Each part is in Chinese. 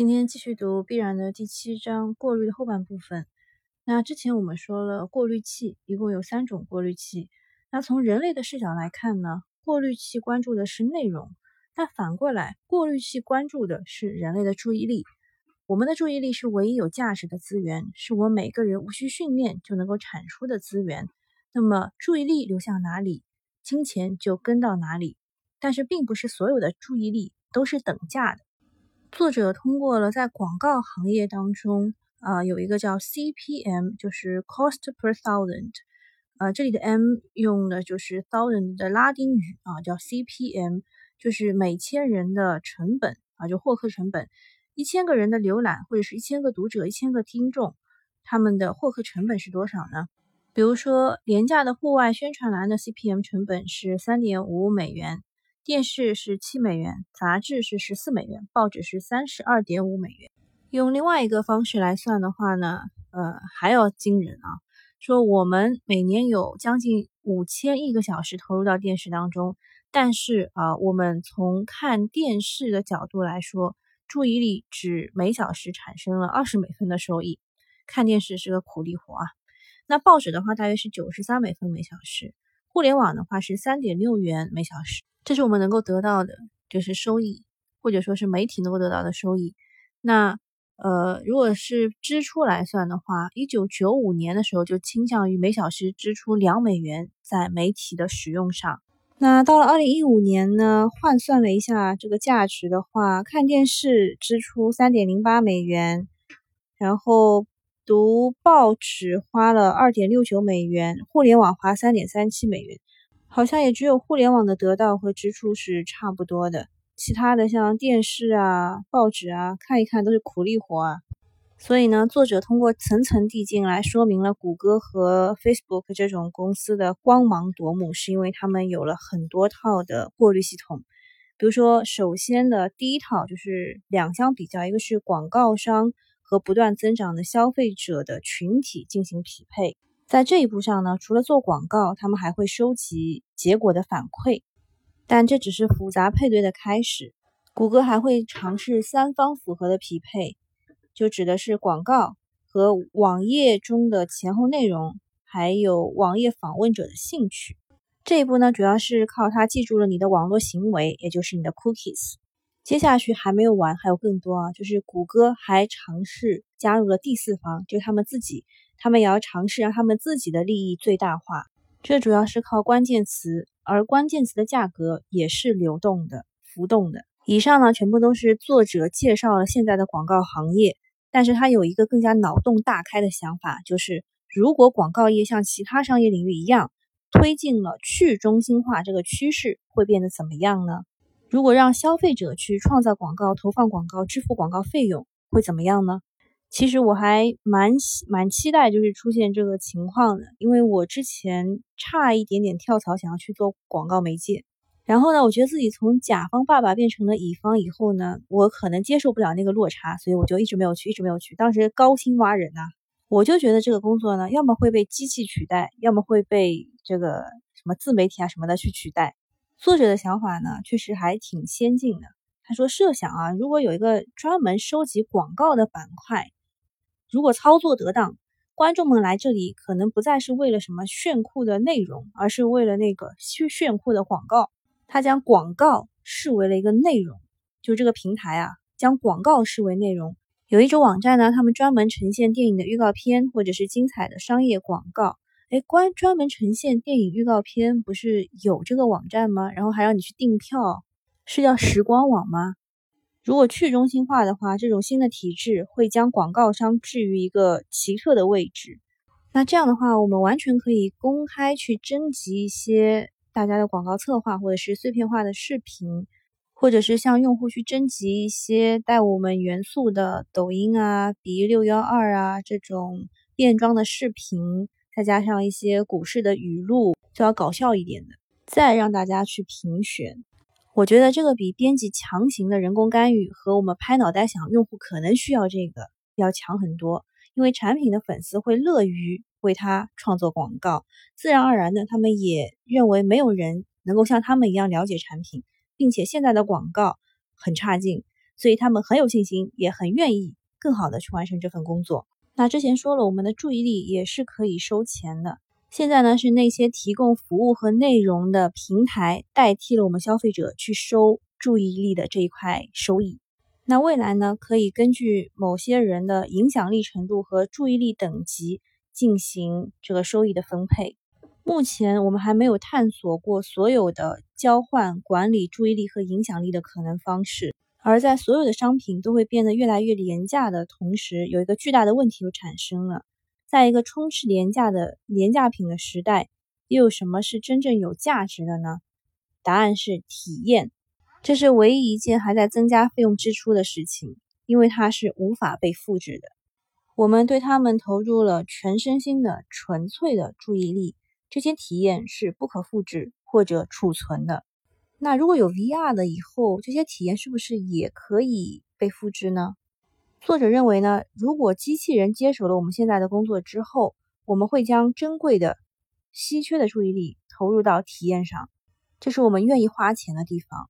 今天继续读《必然》的第七章过滤的后半部分。那之前我们说了，过滤器一共有三种过滤器。那从人类的视角来看呢，过滤器关注的是内容，但反过来，过滤器关注的是人类的注意力。我们的注意力是唯一有价值的资源，是我每个人无需训练就能够产出的资源。那么，注意力流向哪里，金钱就跟到哪里。但是，并不是所有的注意力都是等价的。作者通过了在广告行业当中啊，有一个叫 CPM，就是 Cost per Thousand，呃，这里的 M 用的就是 Thousand 的拉丁语啊，叫 CPM，就是每千人的成本啊，就获客成本，一千个人的浏览或者是一千个读者、一千个听众，他们的获客成本是多少呢？比如说廉价的户外宣传栏的 CPM 成本是三点五美元。电视是七美元，杂志是十四美元，报纸是三十二点五美元。用另外一个方式来算的话呢，呃，还要惊人啊！说我们每年有将近五千亿个小时投入到电视当中，但是啊，我们从看电视的角度来说，注意力只每小时产生了二十美分的收益。看电视是个苦力活啊！那报纸的话，大约是九十三美分每小时，互联网的话是三点六元每小时。这是我们能够得到的，就是收益，或者说是媒体能够得到的收益。那呃，如果是支出来算的话，一九九五年的时候就倾向于每小时支出两美元在媒体的使用上。那到了二零一五年呢，换算了一下这个价值的话，看电视支出三点零八美元，然后读报纸花了二点六九美元，互联网花三点三七美元。好像也只有互联网的得到和支出是差不多的，其他的像电视啊、报纸啊，看一看都是苦力活啊。所以呢，作者通过层层递进来说明了谷歌和 Facebook 这种公司的光芒夺目，是因为他们有了很多套的过滤系统。比如说，首先的第一套就是两相比较，一个是广告商和不断增长的消费者的群体进行匹配。在这一步上呢，除了做广告，他们还会收集结果的反馈，但这只是复杂配对的开始。谷歌还会尝试三方符合的匹配，就指的是广告和网页中的前后内容，还有网页访问者的兴趣。这一步呢，主要是靠它记住了你的网络行为，也就是你的 cookies。接下去还没有完，还有更多啊，就是谷歌还尝试加入了第四方，就他们自己。他们也要尝试让他们自己的利益最大化，这主要是靠关键词，而关键词的价格也是流动的、浮动的。以上呢，全部都是作者介绍了现在的广告行业，但是他有一个更加脑洞大开的想法，就是如果广告业像其他商业领域一样推进了去中心化这个趋势，会变得怎么样呢？如果让消费者去创造广告、投放广告、支付广告费用，会怎么样呢？其实我还蛮蛮期待，就是出现这个情况的，因为我之前差一点点跳槽，想要去做广告媒介，然后呢，我觉得自己从甲方爸爸变成了乙方以后呢，我可能接受不了那个落差，所以我就一直没有去，一直没有去。当时高薪挖人呐，我就觉得这个工作呢，要么会被机器取代，要么会被这个什么自媒体啊什么的去取代。作者的想法呢，确实还挺先进的。他说：“设想啊，如果有一个专门收集广告的板块。”如果操作得当，观众们来这里可能不再是为了什么炫酷的内容，而是为了那个炫炫酷的广告。他将广告视为了一个内容，就这个平台啊，将广告视为内容。有一种网站呢，他们专门呈现电影的预告片或者是精彩的商业广告。哎，关专门呈现电影预告片不是有这个网站吗？然后还让你去订票，是叫时光网吗？如果去中心化的话，这种新的体制会将广告商置于一个奇特的位置。那这样的话，我们完全可以公开去征集一些大家的广告策划，或者是碎片化的视频，或者是向用户去征集一些带我们元素的抖音啊、B 六幺二啊这种变装的视频，再加上一些股市的语录，就要搞笑一点的，再让大家去评选。我觉得这个比编辑强行的人工干预和我们拍脑袋想用户可能需要这个要强很多，因为产品的粉丝会乐于为他创作广告，自然而然的他们也认为没有人能够像他们一样了解产品，并且现在的广告很差劲，所以他们很有信心，也很愿意更好的去完成这份工作。那之前说了，我们的注意力也是可以收钱的。现在呢，是那些提供服务和内容的平台代替了我们消费者去收注意力的这一块收益。那未来呢，可以根据某些人的影响力程度和注意力等级进行这个收益的分配。目前我们还没有探索过所有的交换管理注意力和影响力的可能方式。而在所有的商品都会变得越来越廉价的同时，有一个巨大的问题又产生了。在一个充斥廉价的廉价品的时代，又有什么是真正有价值的呢？答案是体验，这是唯一一件还在增加费用支出的事情，因为它是无法被复制的。我们对他们投入了全身心的纯粹的注意力，这些体验是不可复制或者储存的。那如果有 VR 的以后，这些体验是不是也可以被复制呢？作者认为呢，如果机器人接手了我们现在的工作之后，我们会将珍贵的、稀缺的注意力投入到体验上，这是我们愿意花钱的地方。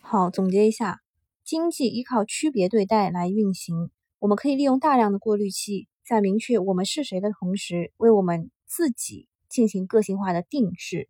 好，总结一下，经济依靠区别对待来运行。我们可以利用大量的过滤器，在明确我们是谁的同时，为我们自己进行个性化的定制。